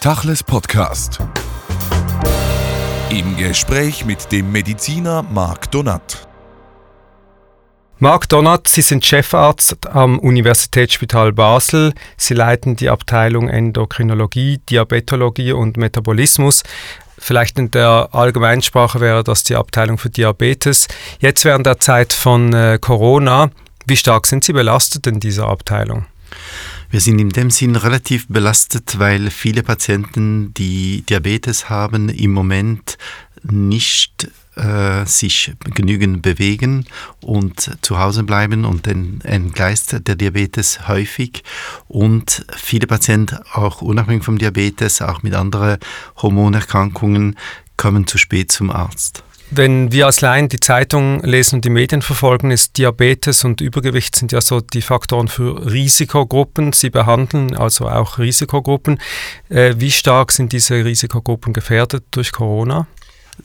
Tachles Podcast. Im Gespräch mit dem Mediziner Marc Donat. Marc Donat, Sie sind Chefarzt am Universitätsspital Basel. Sie leiten die Abteilung Endokrinologie, Diabetologie und Metabolismus. Vielleicht in der Allgemeinsprache wäre das die Abteilung für Diabetes. Jetzt während der Zeit von äh, Corona, wie stark sind Sie belastet in dieser Abteilung? Wir sind in dem Sinn relativ belastet, weil viele Patienten, die Diabetes haben, im Moment nicht äh, sich genügend bewegen und zu Hause bleiben und dann entgleist der Diabetes häufig und viele Patienten, auch unabhängig vom Diabetes, auch mit anderen Hormonerkrankungen, kommen zu spät zum Arzt. Wenn wir als Laien die Zeitung lesen und die Medien verfolgen, ist Diabetes und Übergewicht sind ja so die Faktoren für Risikogruppen. Sie behandeln also auch Risikogruppen. Äh, wie stark sind diese Risikogruppen gefährdet durch Corona?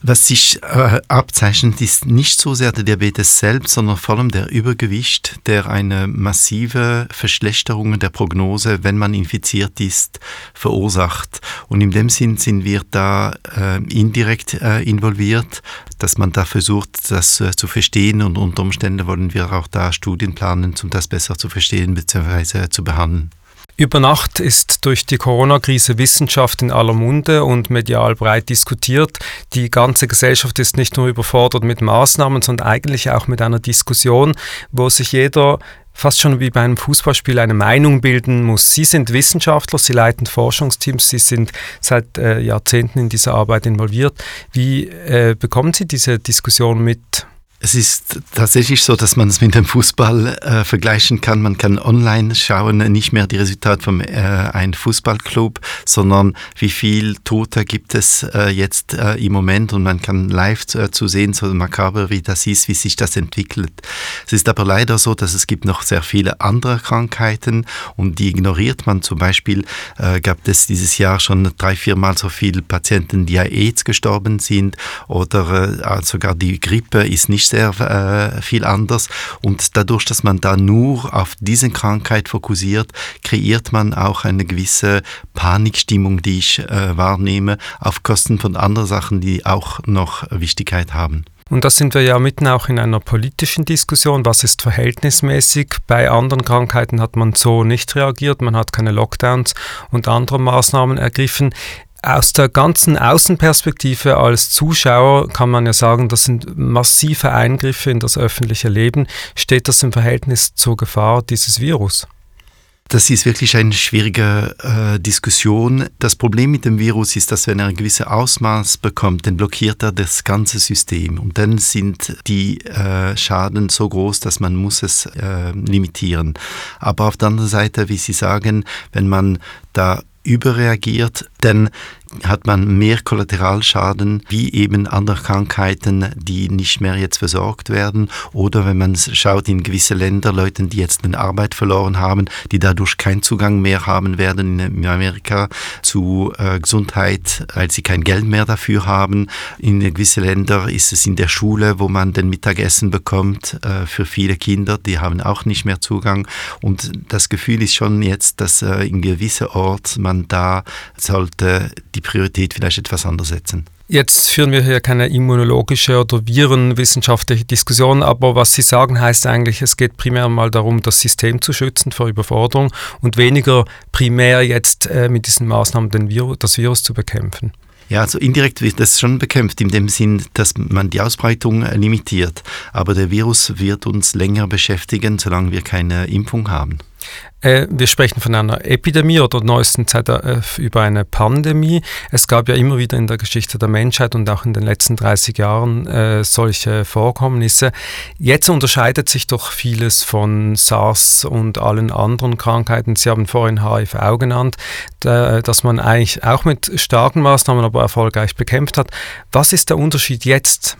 Was sich äh, abzeichnet, ist nicht so sehr der Diabetes selbst, sondern vor allem der Übergewicht, der eine massive Verschlechterung der Prognose, wenn man infiziert ist, verursacht. Und in dem Sinn sind wir da äh, indirekt äh, involviert, dass man da versucht, das äh, zu verstehen und unter Umständen wollen wir auch da Studien planen, um das besser zu verstehen bzw. zu behandeln. Über Nacht ist durch die Corona-Krise Wissenschaft in aller Munde und medial breit diskutiert. Die ganze Gesellschaft ist nicht nur überfordert mit Maßnahmen, sondern eigentlich auch mit einer Diskussion, wo sich jeder fast schon wie bei einem Fußballspiel eine Meinung bilden muss. Sie sind Wissenschaftler, Sie leiten Forschungsteams, Sie sind seit äh, Jahrzehnten in dieser Arbeit involviert. Wie äh, bekommen Sie diese Diskussion mit? Es ist tatsächlich so, dass man es mit dem Fußball äh, vergleichen kann. Man kann online schauen, nicht mehr die Resultate von äh, einem Fußballclub, sondern wie viel Tote gibt es äh, jetzt äh, im Moment und man kann live äh, zu sehen, so makaber wie das ist, wie sich das entwickelt. Es ist aber leider so, dass es gibt noch sehr viele andere Krankheiten und die ignoriert man. Zum Beispiel äh, gab es dieses Jahr schon drei, viermal so viele Patienten, die an AIDS gestorben sind oder äh, sogar die Grippe ist nicht sehr äh, viel anders. Und dadurch, dass man da nur auf diese Krankheit fokussiert, kreiert man auch eine gewisse Panikstimmung, die ich äh, wahrnehme, auf Kosten von anderen Sachen, die auch noch Wichtigkeit haben. Und da sind wir ja mitten auch in einer politischen Diskussion. Was ist verhältnismäßig? Bei anderen Krankheiten hat man so nicht reagiert. Man hat keine Lockdowns und andere Maßnahmen ergriffen aus der ganzen Außenperspektive als Zuschauer kann man ja sagen, das sind massive Eingriffe in das öffentliche Leben. Steht das im Verhältnis zur Gefahr dieses Virus? Das ist wirklich eine schwierige äh, Diskussion. Das Problem mit dem Virus ist, dass wenn er ein gewisses Ausmaß bekommt, dann blockiert er das ganze System. Und dann sind die äh, Schaden so groß, dass man muss es äh, limitieren. Aber auf der anderen Seite, wie Sie sagen, wenn man da überreagiert, dann hat man mehr Kollateralschaden wie eben andere Krankheiten, die nicht mehr jetzt versorgt werden. Oder wenn man schaut in gewisse Länder, Leute, die jetzt eine Arbeit verloren haben, die dadurch keinen Zugang mehr haben werden in Amerika zu äh, Gesundheit, weil sie kein Geld mehr dafür haben. In gewissen Ländern ist es in der Schule, wo man den Mittagessen bekommt äh, für viele Kinder, die haben auch nicht mehr Zugang. Und das Gefühl ist schon jetzt, dass äh, in gewissen Ort man da sollte die Priorität vielleicht etwas anders setzen. Jetzt führen wir hier keine immunologische oder virenwissenschaftliche Diskussion, aber was Sie sagen, heißt eigentlich, es geht primär mal darum, das System zu schützen vor Überforderung und weniger primär jetzt äh, mit diesen Maßnahmen den Virus, das Virus zu bekämpfen. Ja, also indirekt wird das schon bekämpft, in dem Sinn, dass man die Ausbreitung äh, limitiert. Aber der Virus wird uns länger beschäftigen, solange wir keine Impfung haben. Äh, wir sprechen von einer Epidemie oder neuesten Zeit äh, über eine Pandemie. Es gab ja immer wieder in der Geschichte der Menschheit und auch in den letzten 30 Jahren äh, solche Vorkommnisse. Jetzt unterscheidet sich doch vieles von SARS und allen anderen Krankheiten. Sie haben vorhin HIV genannt, dass man eigentlich auch mit starken Maßnahmen aber erfolgreich bekämpft hat. Was ist der Unterschied jetzt?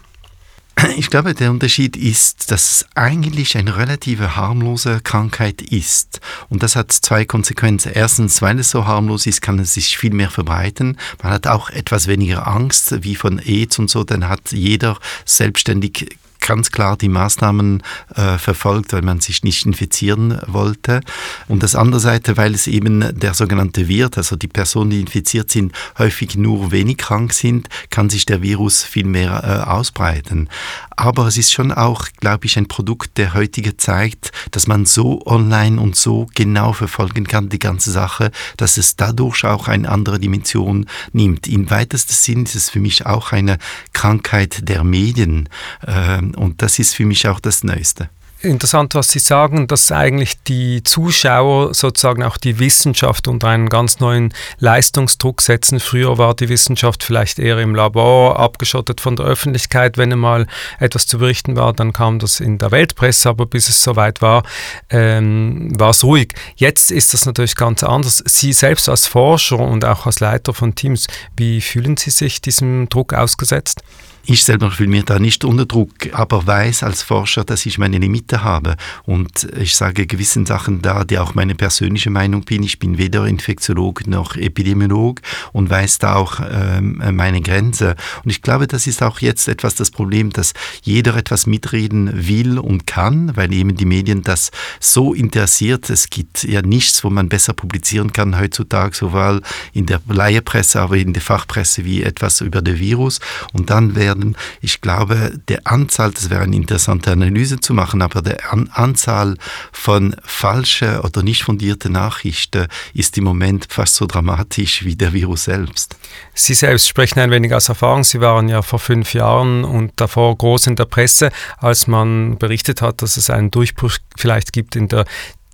Ich glaube, der Unterschied ist, dass es eigentlich eine relative harmlose Krankheit ist. Und das hat zwei Konsequenzen. Erstens, weil es so harmlos ist, kann es sich viel mehr verbreiten. Man hat auch etwas weniger Angst, wie von AIDS und so. Dann hat jeder selbstständig ganz klar die Maßnahmen äh, verfolgt, weil man sich nicht infizieren wollte. Und das andere Seite, weil es eben der sogenannte Wirt, also die Personen, die infiziert sind, häufig nur wenig krank sind, kann sich der Virus viel mehr äh, ausbreiten. Aber es ist schon auch, glaube ich, ein Produkt der heutige zeigt, dass man so online und so genau verfolgen kann, die ganze Sache, dass es dadurch auch eine andere Dimension nimmt. Im weitesten Sinn ist es für mich auch eine Krankheit der Medien. Ähm, und das ist für mich auch das Neueste interessant, was Sie sagen, dass eigentlich die Zuschauer sozusagen auch die Wissenschaft unter einen ganz neuen Leistungsdruck setzen. Früher war die Wissenschaft vielleicht eher im Labor abgeschottet von der Öffentlichkeit. Wenn einmal etwas zu berichten war, dann kam das in der Weltpresse, aber bis es soweit war, ähm, war es ruhig. Jetzt ist das natürlich ganz anders. Sie selbst als Forscher und auch als Leiter von Teams, wie fühlen Sie sich diesem Druck ausgesetzt? Ich selber fühle mich da nicht unter Druck, aber weiß als Forscher, dass ich meine Limite habe. Und ich sage gewissen Sachen da, die auch meine persönliche Meinung bin. Ich bin weder Infektiolog noch Epidemiolog und weiß da auch ähm, meine Grenze. Und ich glaube, das ist auch jetzt etwas das Problem, dass jeder etwas mitreden will und kann, weil eben die Medien das so interessiert. Es gibt ja nichts, wo man besser publizieren kann heutzutage, sowohl in der Laiepresse, aber in der Fachpresse wie etwas über den Virus. Und dann wäre werden. Ich glaube, der Anzahl, das wäre eine interessante Analyse zu machen, aber der An Anzahl von falschen oder nicht fundierten Nachrichten ist im Moment fast so dramatisch wie der Virus selbst. Sie selbst sprechen ein wenig aus Erfahrung. Sie waren ja vor fünf Jahren und davor groß in der Presse, als man berichtet hat, dass es einen Durchbruch vielleicht gibt in der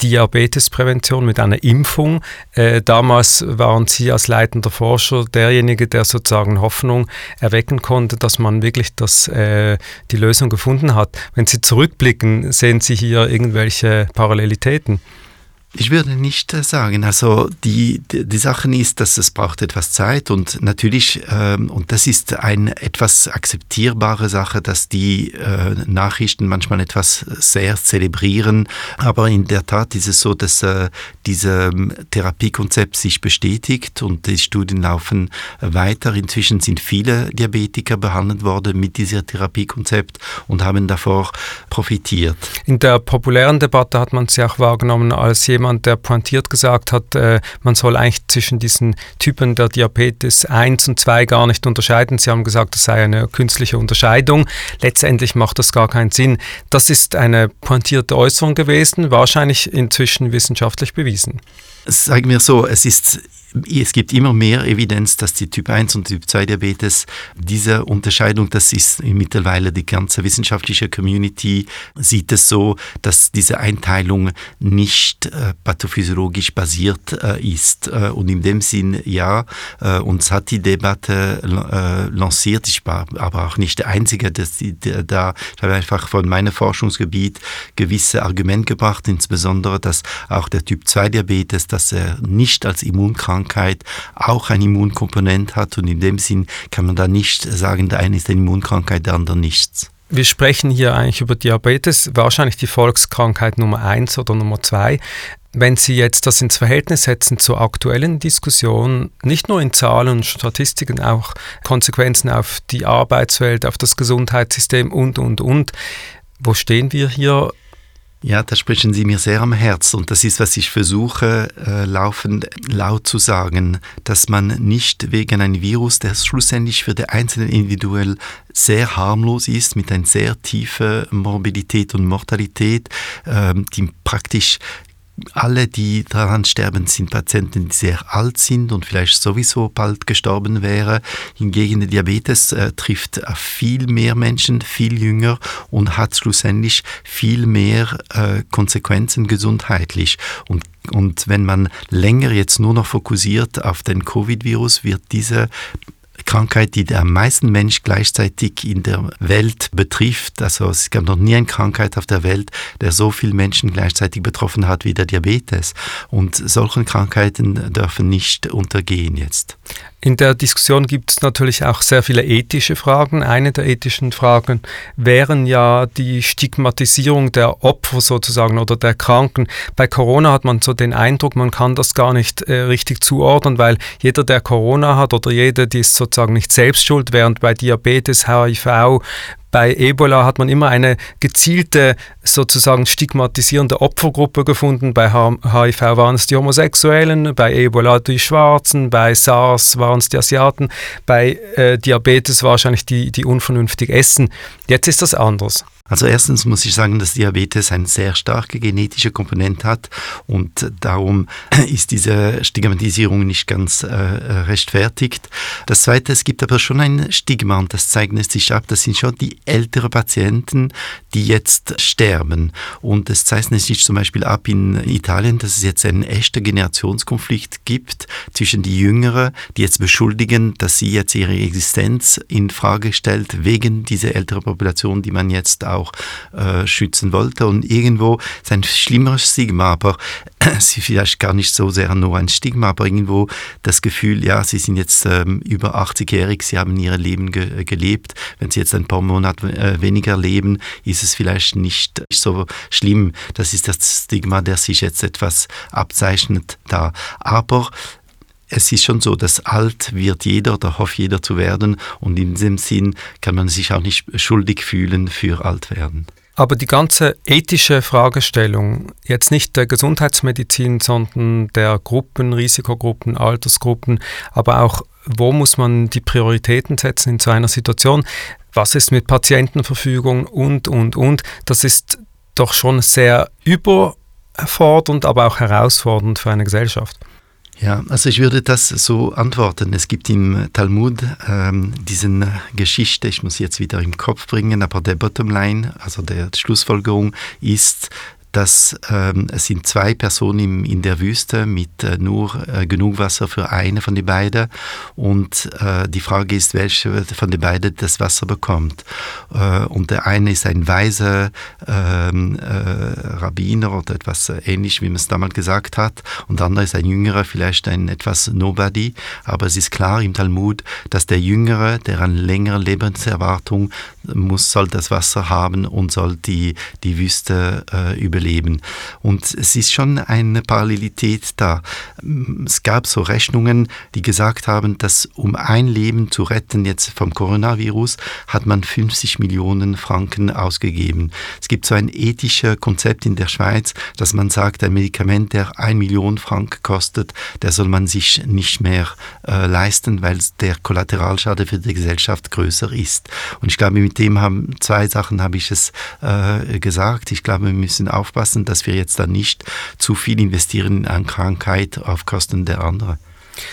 Diabetesprävention mit einer Impfung. Äh, damals waren Sie als leitender Forscher derjenige, der sozusagen Hoffnung erwecken konnte, dass man wirklich das, äh, die Lösung gefunden hat. Wenn Sie zurückblicken, sehen Sie hier irgendwelche Parallelitäten? Ich würde nicht äh, sagen. Also die, die, die Sache ist, dass es braucht etwas Zeit und natürlich, ähm, und das ist eine etwas akzeptierbare Sache, dass die äh, Nachrichten manchmal etwas sehr zelebrieren. Aber in der Tat ist es so, dass äh, dieses ähm, Therapiekonzept sich bestätigt und die Studien laufen weiter. Inzwischen sind viele Diabetiker behandelt worden mit diesem Therapiekonzept und haben davor profitiert. In der populären Debatte hat man sie auch wahrgenommen als jemand, jemand, der pointiert gesagt hat, äh, man soll eigentlich zwischen diesen Typen der Diabetes 1 und 2 gar nicht unterscheiden. Sie haben gesagt, das sei eine künstliche Unterscheidung. Letztendlich macht das gar keinen Sinn. Das ist eine pointierte Äußerung gewesen, wahrscheinlich inzwischen wissenschaftlich bewiesen. Sagen wir so, es ist es gibt immer mehr Evidenz, dass die Typ 1 und Typ 2 Diabetes, diese Unterscheidung, das ist mittlerweile die ganze wissenschaftliche Community, sieht es so, dass diese Einteilung nicht äh, pathophysiologisch basiert äh, ist. Äh, und in dem Sinn, ja, äh, uns hat die Debatte äh, lanciert. Ich war aber auch nicht der Einzige, dass die, der, da, ich habe einfach von meinem Forschungsgebiet gewisse Argumente gebracht, insbesondere, dass auch der Typ 2 Diabetes, dass er nicht als Immunkrankheit Krankheit auch eine Immunkomponente hat und in dem Sinn kann man da nicht sagen, der eine ist eine Immunkrankheit, der andere nichts. Wir sprechen hier eigentlich über Diabetes, wahrscheinlich die Volkskrankheit Nummer 1 oder Nummer 2. Wenn Sie jetzt das ins Verhältnis setzen zur aktuellen Diskussion, nicht nur in Zahlen und Statistiken, auch Konsequenzen auf die Arbeitswelt, auf das Gesundheitssystem und, und, und, wo stehen wir hier ja, da sprechen Sie mir sehr am Herz. Und das ist, was ich versuche, äh, laufend laut zu sagen, dass man nicht wegen einem Virus, der schlussendlich für den Einzelnen individuell sehr harmlos ist, mit einer sehr tiefen Morbidität und Mortalität, äh, die praktisch alle, die daran sterben, sind Patienten, die sehr alt sind und vielleicht sowieso bald gestorben wären. Hingegen der Diabetes äh, trifft viel mehr Menschen, viel jünger und hat schlussendlich viel mehr äh, Konsequenzen gesundheitlich. Und und wenn man länger jetzt nur noch fokussiert auf den Covid-Virus, wird diese Krankheit, die am meisten Mensch gleichzeitig in der Welt betrifft. Also es gab noch nie eine Krankheit auf der Welt, der so viele Menschen gleichzeitig betroffen hat wie der Diabetes. Und solche Krankheiten dürfen nicht untergehen jetzt. In der Diskussion gibt es natürlich auch sehr viele ethische Fragen. Eine der ethischen Fragen wären ja die Stigmatisierung der Opfer sozusagen oder der Kranken. Bei Corona hat man so den Eindruck, man kann das gar nicht äh, richtig zuordnen, weil jeder, der Corona hat oder jede, die ist so sozusagen nicht selbst schuld, während bei Diabetes, HIV, bei Ebola hat man immer eine gezielte, sozusagen stigmatisierende Opfergruppe gefunden. Bei HIV waren es die Homosexuellen, bei Ebola die Schwarzen, bei SARS waren es die Asiaten, bei äh, Diabetes wahrscheinlich die, die unvernünftig essen. Jetzt ist das anders. Also erstens muss ich sagen, dass Diabetes eine sehr starke genetische Komponente hat und darum ist diese Stigmatisierung nicht ganz äh, rechtfertigt. Das Zweite, es gibt aber schon ein Stigma und das zeichnet sich ab, das sind schon die älteren Patienten, die jetzt sterben. Und es zeichnet sich zum Beispiel ab in Italien, dass es jetzt einen echten Generationskonflikt gibt zwischen die Jüngeren, die jetzt beschuldigen, dass sie jetzt ihre Existenz in Frage stellt wegen dieser älteren Population, die man jetzt auch auch äh, schützen wollte. Und irgendwo ist ein schlimmeres Stigma, aber sie vielleicht gar nicht so sehr nur ein Stigma, aber irgendwo das Gefühl, ja, sie sind jetzt ähm, über 80-jährig, sie haben ihr Leben ge gelebt. Wenn sie jetzt ein paar Monate äh, weniger leben, ist es vielleicht nicht so schlimm. Das ist das Stigma, der sich jetzt etwas abzeichnet da. Aber es ist schon so, dass alt wird jeder oder hofft jeder zu werden und in diesem Sinn kann man sich auch nicht schuldig fühlen für alt werden. Aber die ganze ethische Fragestellung, jetzt nicht der Gesundheitsmedizin, sondern der Gruppen, Risikogruppen, Altersgruppen, aber auch, wo muss man die Prioritäten setzen in so einer Situation? Was ist mit Patientenverfügung und, und, und? Das ist doch schon sehr überfordernd, aber auch herausfordernd für eine Gesellschaft. Ja, also ich würde das so antworten. Es gibt im Talmud ähm, diesen Geschichte, ich muss jetzt wieder im Kopf bringen, aber der Bottomline, also der Schlussfolgerung ist, dass ähm, es sind zwei Personen im, in der Wüste mit äh, nur äh, genug Wasser für eine von den beiden und äh, die Frage ist, welche von den beiden das Wasser bekommt. Äh, und der eine ist ein weiser ähm, äh, Rabbiner oder etwas ähnlich, wie man es damals gesagt hat, und der andere ist ein jüngerer, vielleicht ein etwas Nobody, aber es ist klar im Talmud, dass der Jüngere, der an längere Lebenserwartung muss, soll das Wasser haben und soll die, die Wüste äh, über überleben. Und es ist schon eine Parallelität da. Es gab so Rechnungen, die gesagt haben, dass um ein Leben zu retten jetzt vom Coronavirus, hat man 50 Millionen Franken ausgegeben. Es gibt so ein ethisches Konzept in der Schweiz, dass man sagt, ein Medikament, der ein Million Franken kostet, der soll man sich nicht mehr äh, leisten, weil der Kollateralschaden für die Gesellschaft größer ist. Und ich glaube, mit dem haben zwei Sachen habe ich es äh, gesagt. Ich glaube, wir müssen aufpassen, dass wir jetzt dann nicht zu viel investieren an Krankheit auf Kosten der anderen.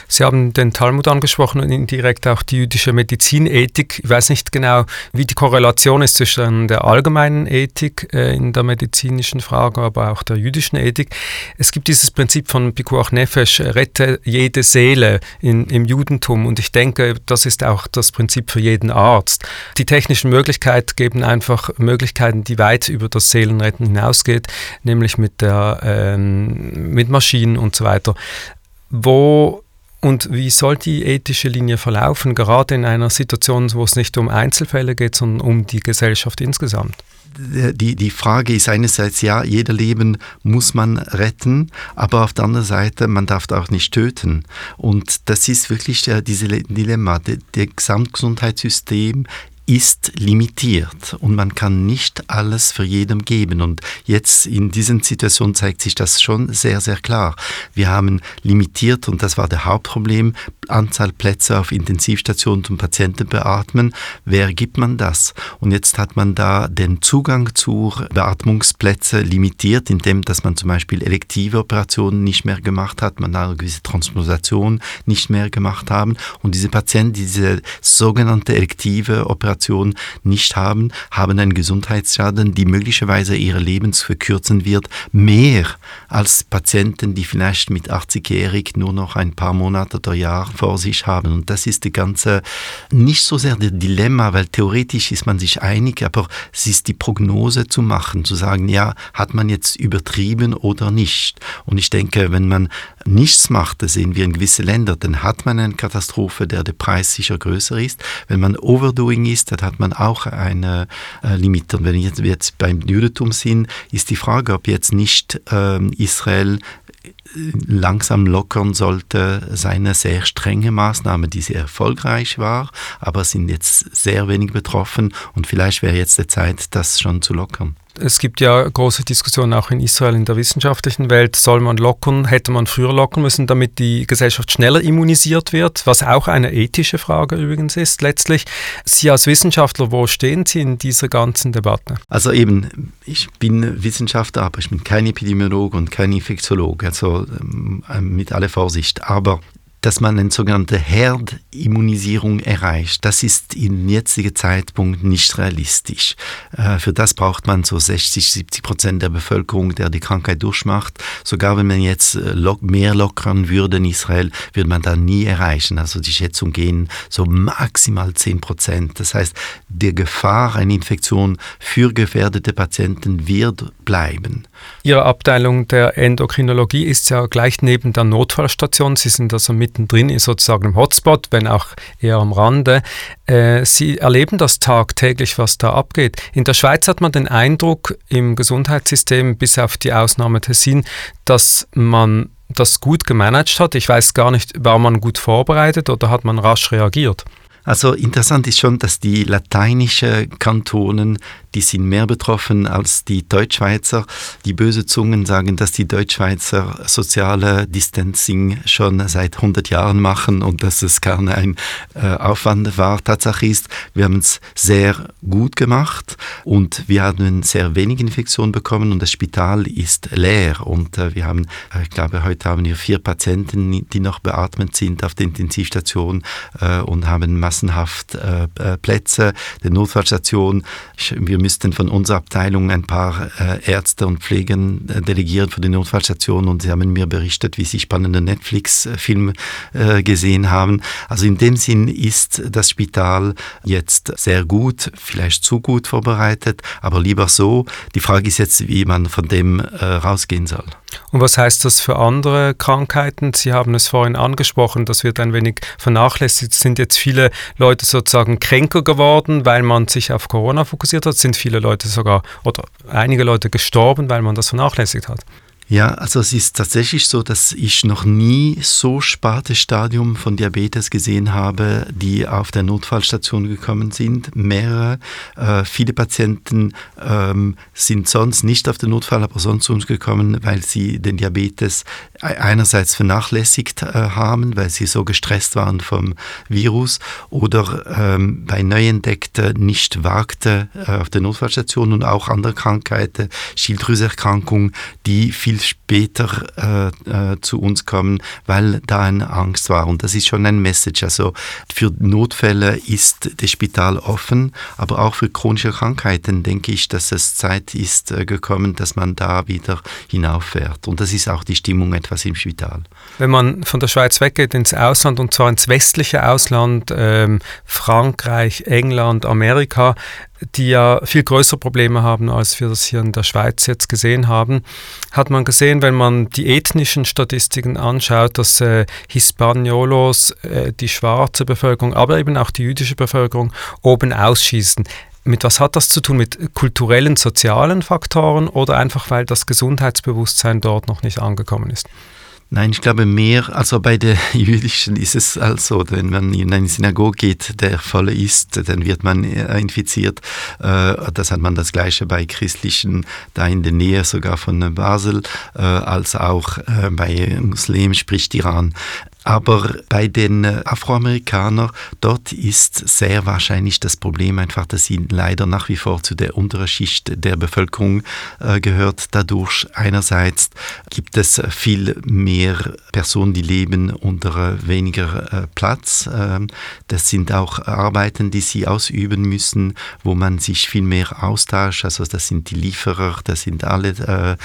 Sie haben den Talmud angesprochen und indirekt auch die jüdische Medizinethik. Ich weiß nicht genau, wie die Korrelation ist zwischen der allgemeinen Ethik äh, in der medizinischen Frage, aber auch der jüdischen Ethik. Es gibt dieses Prinzip von Pikuach Nefesh, rette jede Seele in, im Judentum und ich denke, das ist auch das Prinzip für jeden Arzt. Die technischen Möglichkeiten geben einfach Möglichkeiten, die weit über das Seelenretten hinausgeht, nämlich mit, der, ähm, mit Maschinen und so weiter. Wo und wie soll die ethische Linie verlaufen, gerade in einer Situation, wo es nicht um Einzelfälle geht, sondern um die Gesellschaft insgesamt? Die, die Frage ist einerseits, ja, jeder Leben muss man retten, aber auf der anderen Seite, man darf auch nicht töten. Und das ist wirklich äh, dieses Dilemma. Das Gesamtgesundheitssystem ist limitiert und man kann nicht alles für jedem geben. Und jetzt in diesen Situationen zeigt sich das schon sehr, sehr klar. Wir haben limitiert, und das war der Hauptproblem, Anzahl Plätze auf Intensivstationen zum Patienten beatmen. Wer gibt man das? Und jetzt hat man da den Zugang zu Beatmungsplätzen limitiert, indem dass man zum Beispiel elektive Operationen nicht mehr gemacht hat, man eine gewisse Transplantation nicht mehr gemacht haben. Und diese Patienten, diese sogenannte elektive Operation, nicht haben, haben einen Gesundheitsschaden, die möglicherweise ihre Lebens verkürzen wird, mehr als Patienten, die vielleicht mit 80-jährig nur noch ein paar Monate oder Jahr vor sich haben. Und das ist die ganze, nicht so sehr das Dilemma, weil theoretisch ist man sich einig, aber es ist die Prognose zu machen, zu sagen, ja, hat man jetzt übertrieben oder nicht. Und ich denke, wenn man nichts macht, das sehen wir in gewissen Ländern, dann hat man eine Katastrophe, der der Preis sicher größer ist. Wenn man Overdoing ist, dann hat man auch eine äh, Limit. Und wenn wir jetzt, beim Judentum sind, ist die Frage, ob jetzt nicht ähm, Israel langsam lockern sollte, seine sehr strenge Maßnahme, die sehr erfolgreich war, aber sind jetzt sehr wenig betroffen und vielleicht wäre jetzt die Zeit, das schon zu lockern. Es gibt ja große Diskussionen auch in Israel in der wissenschaftlichen Welt. Soll man lockern? Hätte man früher lockern müssen, damit die Gesellschaft schneller immunisiert wird? Was auch eine ethische Frage übrigens ist letztlich. Sie als Wissenschaftler, wo stehen Sie in dieser ganzen Debatte? Also eben, ich bin Wissenschaftler, aber ich bin kein Epidemiologe und kein Infektiologe. Also ähm, mit aller Vorsicht. Aber dass man eine sogenannte Herdimmunisierung erreicht. Das ist im jetzigen Zeitpunkt nicht realistisch. Äh, für das braucht man so 60, 70 Prozent der Bevölkerung, der die Krankheit durchmacht. Sogar wenn man jetzt äh, mehr lockern würde in Israel, würde man da nie erreichen. Also die Schätzungen gehen so maximal 10 Prozent. Das heißt, die Gefahr einer Infektion für gefährdete Patienten wird bleiben. Ihre Abteilung der Endokrinologie ist ja gleich neben der Notfallstation. Sie sind also mittendrin in sozusagen im Hotspot, wenn auch eher am Rande. Äh, Sie erleben das tagtäglich, was da abgeht. In der Schweiz hat man den Eindruck im Gesundheitssystem, bis auf die Ausnahme Tessin, dass man das gut gemanagt hat. Ich weiß gar nicht, war man gut vorbereitet oder hat man rasch reagiert? Also interessant ist schon, dass die lateinischen Kantonen die sind mehr betroffen als die Deutschschweizer. Die böse Zungen sagen, dass die Deutschschweizer soziale Distancing schon seit 100 Jahren machen und dass es gar ein äh, Aufwand war. Tatsache ist, wir haben es sehr gut gemacht und wir haben sehr wenig Infektionen bekommen und das Spital ist leer und äh, wir haben, äh, ich glaube, heute haben wir vier Patienten, die noch beatmet sind auf der Intensivstation äh, und haben massenhaft äh, äh, Plätze. Die Notfallstation, wir müssten von unserer Abteilung ein paar äh, Ärzte und Pfleger äh, delegieren für die Notfallstation und sie haben mir berichtet, wie sie spannende Netflix-Filme äh, gesehen haben. Also in dem Sinn ist das Spital jetzt sehr gut, vielleicht zu gut vorbereitet, aber lieber so. Die Frage ist jetzt, wie man von dem äh, rausgehen soll. Und was heißt das für andere Krankheiten? Sie haben es vorhin angesprochen, das wird ein wenig vernachlässigt. Sind jetzt viele Leute sozusagen kränker geworden, weil man sich auf Corona fokussiert hat? Sind viele Leute sogar oder einige Leute gestorben, weil man das vernachlässigt hat? Ja, also es ist tatsächlich so, dass ich noch nie so spätes Stadium von Diabetes gesehen habe, die auf der Notfallstation gekommen sind. Mehrere, äh, viele Patienten ähm, sind sonst nicht auf den Notfall, aber sonst zu uns gekommen, weil sie den Diabetes einerseits vernachlässigt äh, haben, weil sie so gestresst waren vom Virus oder ähm, bei Neuentdeckten nicht wagte äh, auf der Notfallstation und auch andere Krankheiten, Schilddrüseerkrankungen, die viel viel später äh, äh, zu uns kommen, weil da eine Angst war. Und das ist schon ein Message. Also für Notfälle ist das Spital offen, aber auch für chronische Krankheiten denke ich, dass es Zeit ist äh, gekommen, dass man da wieder hinauffährt. Und das ist auch die Stimmung etwas im Spital. Wenn man von der Schweiz weggeht ins Ausland und zwar ins westliche Ausland, ähm, Frankreich, England, Amerika, die ja viel größere Probleme haben, als wir das hier in der Schweiz jetzt gesehen haben, hat man gesehen, wenn man die ethnischen Statistiken anschaut, dass äh, Hispaniolos, äh, die schwarze Bevölkerung, aber eben auch die jüdische Bevölkerung oben ausschießen. Mit was hat das zu tun? Mit kulturellen, sozialen Faktoren oder einfach weil das Gesundheitsbewusstsein dort noch nicht angekommen ist? Nein, ich glaube mehr, also bei der jüdischen ist es also, wenn man in eine Synagoge geht, der voll ist, dann wird man äh, infiziert. Äh, das hat man das gleiche bei christlichen, da in der Nähe sogar von Basel, äh, als auch bei Muslimen, sprich Iran. Aber bei den äh, Afroamerikanern, dort ist sehr wahrscheinlich das Problem einfach, dass sie leider nach wie vor zu der unteren Schicht der Bevölkerung äh, gehört. Dadurch einerseits gibt es viel mehr Personen, die leben unter weniger äh, Platz. Ähm, das sind auch Arbeiten, die sie ausüben müssen, wo man sich viel mehr austauscht. Also das sind die Lieferer, das sind alle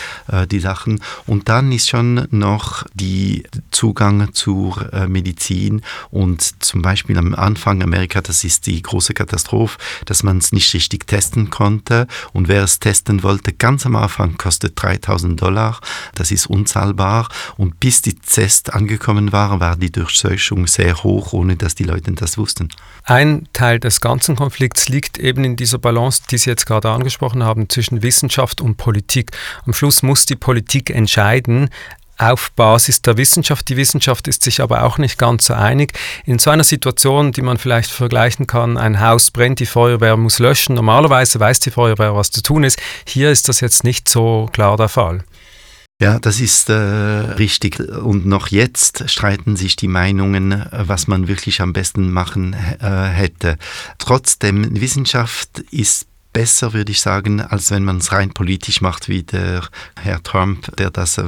die Sachen. Und dann ist schon noch die Zugang zu zur äh, Medizin und zum Beispiel am Anfang Amerika, das ist die große Katastrophe, dass man es nicht richtig testen konnte und wer es testen wollte, ganz am Anfang kostet 3000 Dollar, das ist unzahlbar und bis die Test angekommen war, war die Durchseuchung sehr hoch, ohne dass die Leute das wussten. Ein Teil des ganzen Konflikts liegt eben in dieser Balance, die Sie jetzt gerade angesprochen haben, zwischen Wissenschaft und Politik. Am Schluss muss die Politik entscheiden, auf Basis der Wissenschaft. Die Wissenschaft ist sich aber auch nicht ganz so einig. In so einer Situation, die man vielleicht vergleichen kann, ein Haus brennt, die Feuerwehr muss löschen. Normalerweise weiß die Feuerwehr, was zu tun ist. Hier ist das jetzt nicht so klar der Fall. Ja, das ist äh, richtig. Und noch jetzt streiten sich die Meinungen, was man wirklich am besten machen äh, hätte. Trotzdem, Wissenschaft ist besser, würde ich sagen, als wenn man es rein politisch macht, wie der Herr Trump, der das äh,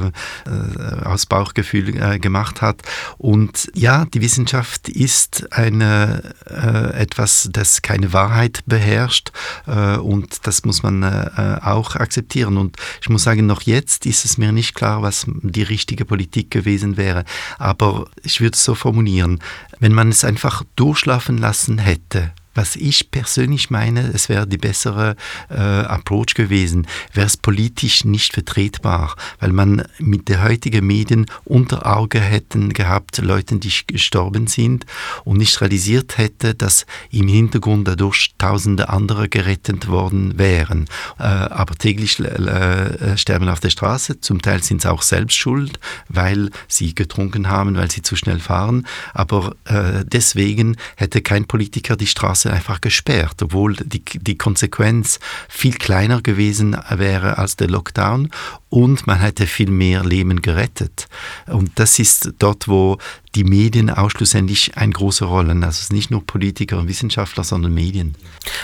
äh, aus Bauchgefühl äh, gemacht hat. Und ja, die Wissenschaft ist eine, äh, etwas, das keine Wahrheit beherrscht äh, und das muss man äh, auch akzeptieren. Und ich muss sagen, noch jetzt ist es mir nicht klar, was die richtige Politik gewesen wäre. Aber ich würde es so formulieren, wenn man es einfach durchschlafen lassen hätte, was ich persönlich meine, es wäre die bessere äh, Approach gewesen, wäre es politisch nicht vertretbar, weil man mit der heutigen Medien unter Auge hätten gehabt, Leuten, die gestorben sind und nicht realisiert hätte, dass im Hintergrund dadurch tausende andere gerettet worden wären. Äh, aber täglich äh, sterben auf der Straße, zum Teil sind sie auch selbst schuld, weil sie getrunken haben, weil sie zu schnell fahren, aber äh, deswegen hätte kein Politiker die Straße Straße einfach gesperrt, obwohl die, die Konsequenz viel kleiner gewesen wäre als der Lockdown und man hätte viel mehr Leben gerettet. Und das ist dort, wo die Medien auch schlussendlich eine große Rolle. Also es ist nicht nur Politiker und Wissenschaftler, sondern Medien.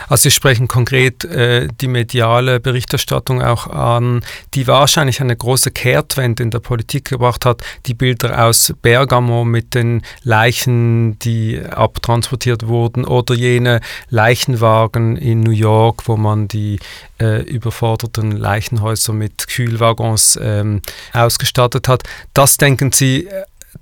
Also Sie sprechen konkret äh, die mediale Berichterstattung auch an, die wahrscheinlich eine große Kehrtwende in der Politik gebracht hat. Die Bilder aus Bergamo mit den Leichen, die abtransportiert wurden oder jene Leichenwagen in New York, wo man die äh, überforderten Leichenhäuser mit Kühlwaggons ähm, ausgestattet hat. Das denken Sie,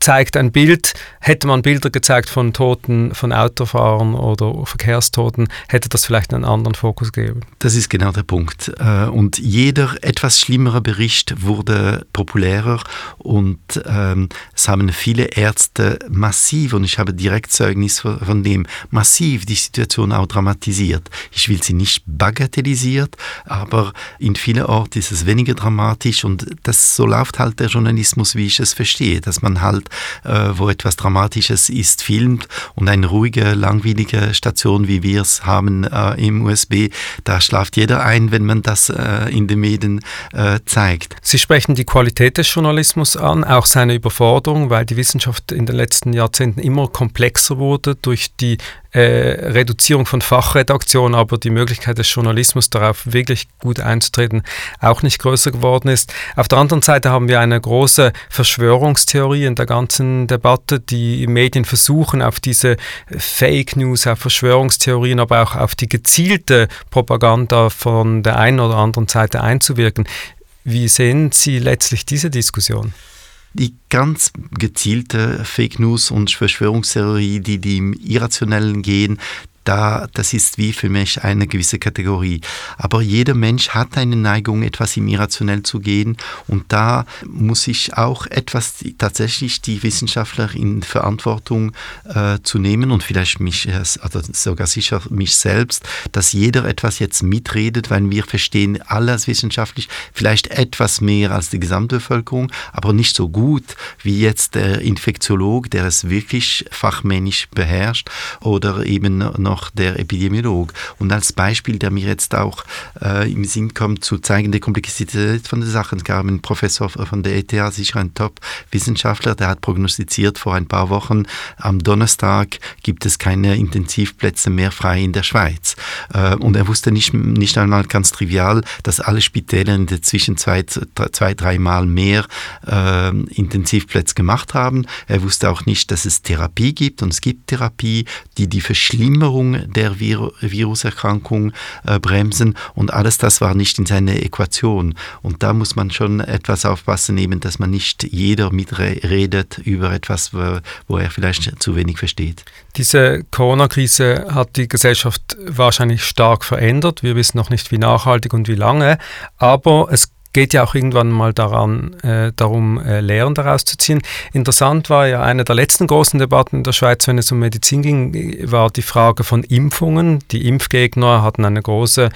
zeigt ein Bild, hätte man Bilder gezeigt von Toten, von Autofahrern oder Verkehrstoten, hätte das vielleicht einen anderen Fokus gegeben. Das ist genau der Punkt. Äh, und jeder etwas schlimmere Bericht wurde populärer und ähm, es haben viele Ärzte massiv, und ich habe direkt Zeugnis von dem, massiv die Situation auch dramatisiert. Ich will sie nicht bagatellisiert, aber in vielen Orten ist es weniger dramatisch und das so läuft halt der Journalismus, wie ich es verstehe, dass man halt äh, wo etwas Dramatisches ist, filmt und eine ruhige, langweilige Station, wie wir es haben äh, im USB, da schlaft jeder ein, wenn man das äh, in den Medien äh, zeigt. Sie sprechen die Qualität des Journalismus an, auch seine Überforderung, weil die Wissenschaft in den letzten Jahrzehnten immer komplexer wurde durch die äh, Reduzierung von Fachredaktion, aber die Möglichkeit des Journalismus darauf wirklich gut einzutreten auch nicht größer geworden ist. Auf der anderen Seite haben wir eine große Verschwörungstheorie in der ganzen Debatte. Die Medien versuchen auf diese Fake News, auf Verschwörungstheorien, aber auch auf die gezielte Propaganda von der einen oder anderen Seite einzuwirken. Wie sehen Sie letztlich diese Diskussion? Die ganz gezielte Fake News und Verschwörungstheorie, die, die im Irrationellen gehen, da, das ist wie für mich eine gewisse Kategorie. Aber jeder Mensch hat eine Neigung, etwas im Irrationell zu gehen und da muss ich auch etwas tatsächlich die Wissenschaftler in Verantwortung äh, zu nehmen und vielleicht mich, also sogar sicher mich selbst, dass jeder etwas jetzt mitredet, weil wir verstehen alles wissenschaftlich, vielleicht etwas mehr als die Gesamtbevölkerung, aber nicht so gut wie jetzt der Infektiolog, der es wirklich fachmännisch beherrscht oder eben noch noch der Epidemiolog. Und als Beispiel, der mir jetzt auch äh, im Sinn kommt, zu zeigen die Komplexität von der Sache, es gab einen Professor von der ETH, sicher ein Top-Wissenschaftler, der hat prognostiziert vor ein paar Wochen, am Donnerstag gibt es keine Intensivplätze mehr frei in der Schweiz. Äh, und er wusste nicht, nicht einmal ganz trivial, dass alle Spitäler in der Zwischenzeit zwei, dreimal mehr äh, Intensivplätze gemacht haben. Er wusste auch nicht, dass es Therapie gibt und es gibt Therapie, die die Verschlimmerung der Vir Viruserkrankung äh, bremsen und alles das war nicht in seiner Äquation. Und da muss man schon etwas aufpassen nehmen, dass man nicht jeder mitredet über etwas, wo er vielleicht zu wenig versteht. Diese Corona-Krise hat die Gesellschaft wahrscheinlich stark verändert. Wir wissen noch nicht, wie nachhaltig und wie lange, aber es geht ja auch irgendwann mal daran, äh, darum, äh, Lehren daraus zu ziehen. Interessant war ja eine der letzten großen Debatten in der Schweiz, wenn es um Medizin ging, war die Frage von Impfungen. Die Impfgegner hatten eine große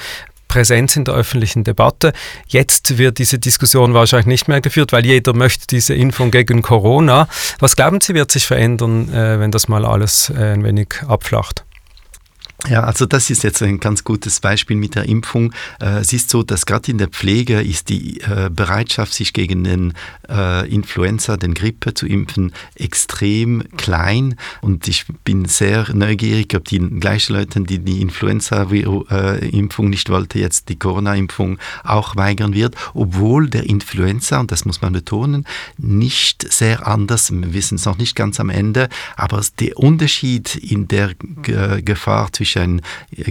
Präsenz in der öffentlichen Debatte. Jetzt wird diese Diskussion wahrscheinlich nicht mehr geführt, weil jeder möchte diese Impfung gegen Corona. Was glauben Sie, wird sich verändern, äh, wenn das mal alles äh, ein wenig abflacht? Ja, also das ist jetzt ein ganz gutes Beispiel mit der Impfung. Äh, es ist so, dass gerade in der Pflege ist die äh, Bereitschaft, sich gegen den äh, Influenza, den Grippe zu impfen, extrem klein. Und ich bin sehr neugierig, ob die gleichen Leute, die die Influenza-Impfung nicht wollten, jetzt die Corona-Impfung auch weigern wird, obwohl der Influenza, und das muss man betonen, nicht sehr anders, wir wissen es noch nicht ganz am Ende, aber der Unterschied in der Gefahr zwischen zwischen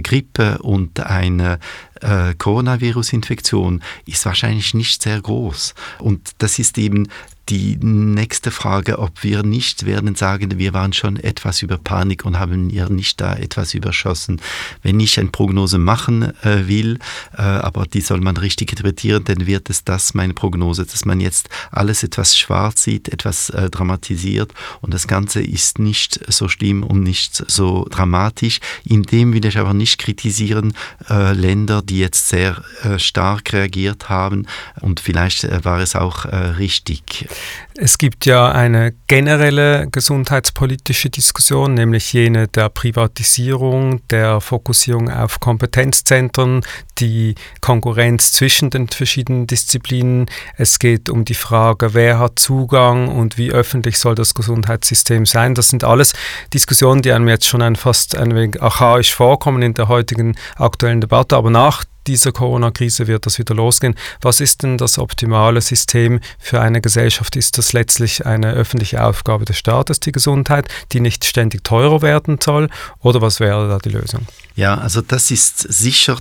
Grippe und einer äh, Coronavirus-Infektion ist wahrscheinlich nicht sehr groß. Und das ist eben die nächste Frage, ob wir nicht werden sagen, wir waren schon etwas über Panik und haben ihr nicht da etwas überschossen. Wenn ich eine Prognose machen äh, will, äh, aber die soll man richtig interpretieren, dann wird es das meine Prognose, dass man jetzt alles etwas schwarz sieht, etwas äh, dramatisiert und das Ganze ist nicht so schlimm und nicht so dramatisch. In dem will ich aber nicht kritisieren äh, Länder, die jetzt sehr äh, stark reagiert haben und vielleicht äh, war es auch richtig. Es gibt ja eine generelle gesundheitspolitische Diskussion, nämlich jene der Privatisierung, der Fokussierung auf Kompetenzzentren, die Konkurrenz zwischen den verschiedenen Disziplinen. Es geht um die Frage, wer hat Zugang und wie öffentlich soll das Gesundheitssystem sein. Das sind alles Diskussionen, die einem jetzt schon ein fast ein wenig archaisch vorkommen in der heutigen aktuellen Debatte. Aber nach dieser Corona-Krise wird das wieder losgehen. Was ist denn das optimale System für eine Gesellschaft? Ist das letztlich eine öffentliche Aufgabe des Staates, die Gesundheit, die nicht ständig teurer werden soll? Oder was wäre da die Lösung? Ja, also das ist sicher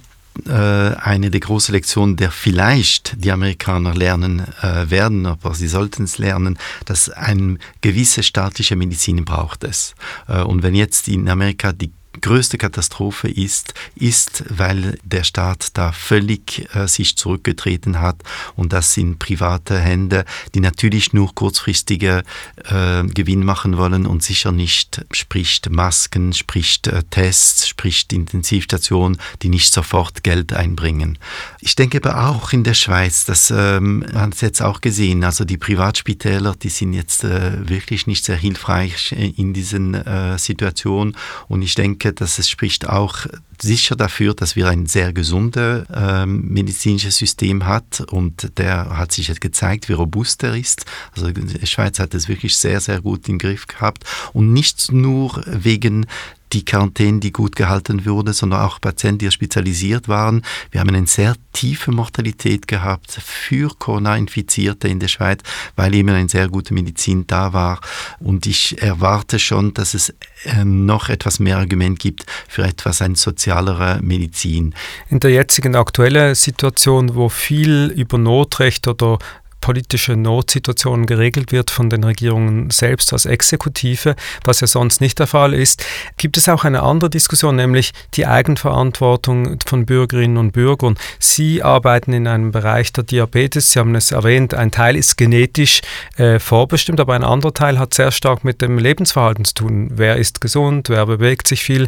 äh, eine der großen Lektionen, der vielleicht die Amerikaner lernen äh, werden, aber sie sollten es lernen, dass eine gewisse staatliche Medizin braucht es. Äh, und wenn jetzt in Amerika die größte Katastrophe ist, ist, weil der Staat da völlig äh, sich zurückgetreten hat. Und das sind private Hände, die natürlich nur kurzfristige äh, Gewinn machen wollen und sicher nicht spricht Masken, spricht äh, Tests, spricht Intensivstationen, die nicht sofort Geld einbringen. Ich denke aber auch in der Schweiz, das ähm, man es jetzt auch gesehen, also die Privatspitäler, die sind jetzt äh, wirklich nicht sehr hilfreich in diesen äh, Situationen und ich denke, denke, dass es spricht auch sicher dafür, dass wir ein sehr gesundes äh, medizinisches System hat und der hat sich jetzt gezeigt, wie robust er ist. Also die Schweiz hat es wirklich sehr, sehr gut im Griff gehabt und nicht nur wegen die Quarantäne, die gut gehalten wurde, sondern auch Patienten, die spezialisiert waren. Wir haben eine sehr tiefe Mortalität gehabt für Corona-Infizierte in der Schweiz, weil eben eine sehr gute Medizin da war. Und ich erwarte schon, dass es ähm, noch etwas mehr Argument gibt für etwas eine sozialere Medizin. In der jetzigen aktuellen Situation, wo viel über Notrecht oder politische Notsituationen geregelt wird von den Regierungen selbst als Exekutive, was ja sonst nicht der Fall ist, gibt es auch eine andere Diskussion, nämlich die Eigenverantwortung von Bürgerinnen und Bürgern. Sie arbeiten in einem Bereich der Diabetes, Sie haben es erwähnt, ein Teil ist genetisch äh, vorbestimmt, aber ein anderer Teil hat sehr stark mit dem Lebensverhalten zu tun. Wer ist gesund, wer bewegt sich viel.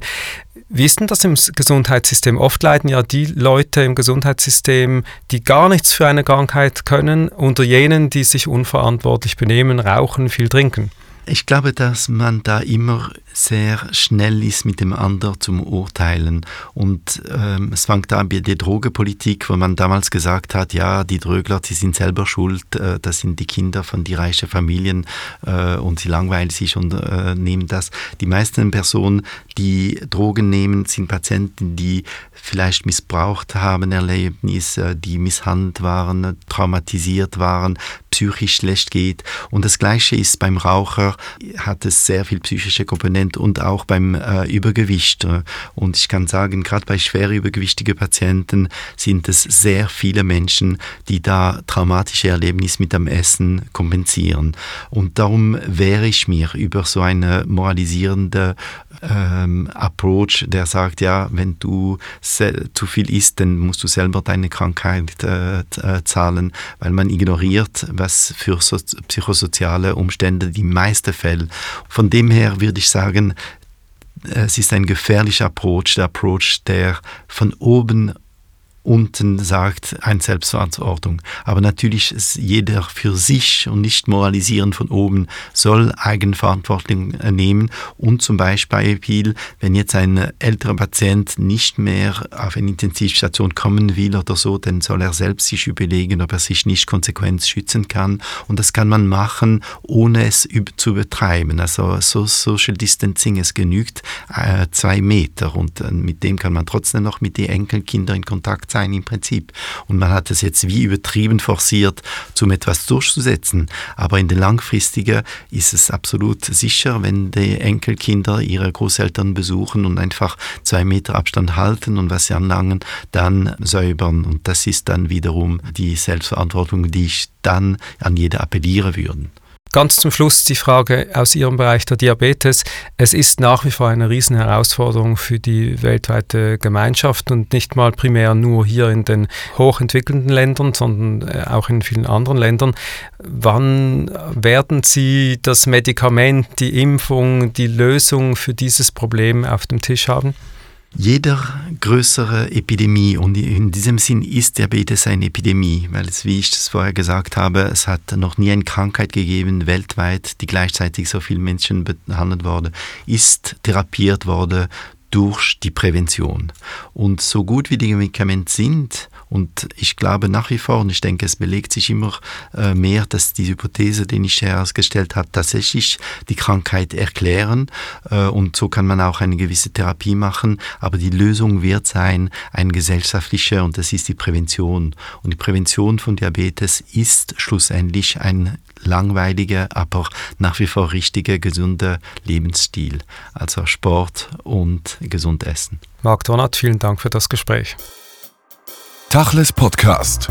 Wie ist denn das im Gesundheitssystem? Oft leiden ja die Leute im Gesundheitssystem, die gar nichts für eine Krankheit können, unter jenen, die sich unverantwortlich benehmen, rauchen, viel trinken. Ich glaube, dass man da immer sehr schnell ist, mit dem anderen zum Urteilen. Und ähm, es fängt an bei der Drogepolitik, wo man damals gesagt hat, ja, die Drögler, sie sind selber schuld, äh, das sind die Kinder von die reichen Familien äh, und sie langweilen sich und äh, nehmen das. Die meisten Personen, die Drogen nehmen, sind Patienten, die vielleicht missbraucht haben, Erlebnisse, die misshandelt waren, traumatisiert waren, psychisch schlecht geht. Und das Gleiche ist beim Raucher, hat es sehr viel psychische Komponente und auch beim äh, Übergewicht. Und ich kann sagen, gerade bei schwer übergewichtigen Patienten sind es sehr viele Menschen, die da traumatische Erlebnisse mit dem Essen kompensieren. Und darum wehre ich mir über so eine moralisierende ähm, Approach, der sagt, ja, wenn du zu viel isst, dann musst du selber deine Krankheit äh, äh zahlen, weil man ignoriert, was für so psychosoziale Umstände die meisten Fälle. Von dem her würde ich sagen, es ist ein gefährlicher Approach, der Approach, der von oben unten sagt ein Selbstverantwortung. Aber natürlich ist jeder für sich und nicht moralisieren von oben soll Eigenverantwortung nehmen und zum Beispiel, wenn jetzt ein älterer Patient nicht mehr auf eine Intensivstation kommen will oder so, dann soll er selbst sich überlegen, ob er sich nicht konsequent schützen kann. Und das kann man machen, ohne es zu übertreiben. Also so Social Distancing, es genügt äh, zwei Meter und äh, mit dem kann man trotzdem noch mit den Enkelkindern in Kontakt sein im Prinzip. Und man hat es jetzt wie übertrieben forciert, um etwas durchzusetzen. Aber in der langfristigen ist es absolut sicher, wenn die Enkelkinder ihre Großeltern besuchen und einfach zwei Meter Abstand halten und was sie anlangen, dann säubern. Und das ist dann wiederum die Selbstverantwortung, die ich dann an jeder appelliere würde. Ganz zum Schluss die Frage aus Ihrem Bereich der Diabetes. Es ist nach wie vor eine riesen Herausforderung für die weltweite Gemeinschaft und nicht mal primär nur hier in den hochentwickelten Ländern, sondern äh, auch in vielen anderen Ländern. Wann werden Sie das Medikament, die Impfung, die Lösung für dieses Problem auf dem Tisch haben? Jeder größere Epidemie, und in diesem Sinn ist Diabetes eine Epidemie, weil es, wie ich es vorher gesagt habe, es hat noch nie eine Krankheit gegeben weltweit, die gleichzeitig so viele Menschen behandelt wurde, ist therapiert worden durch die Prävention. Und so gut wie die Medikamente sind, und ich glaube nach wie vor, und ich denke, es belegt sich immer äh, mehr, dass die Hypothese, die ich herausgestellt habe, tatsächlich die Krankheit erklären. Äh, und so kann man auch eine gewisse Therapie machen. Aber die Lösung wird sein, eine gesellschaftliche, und das ist die Prävention. Und die Prävention von Diabetes ist schlussendlich ein langweiliger, aber nach wie vor richtiger, gesunder Lebensstil. Also Sport und gesund essen. Marc Donat, vielen Dank für das Gespräch. Tachles Podcast.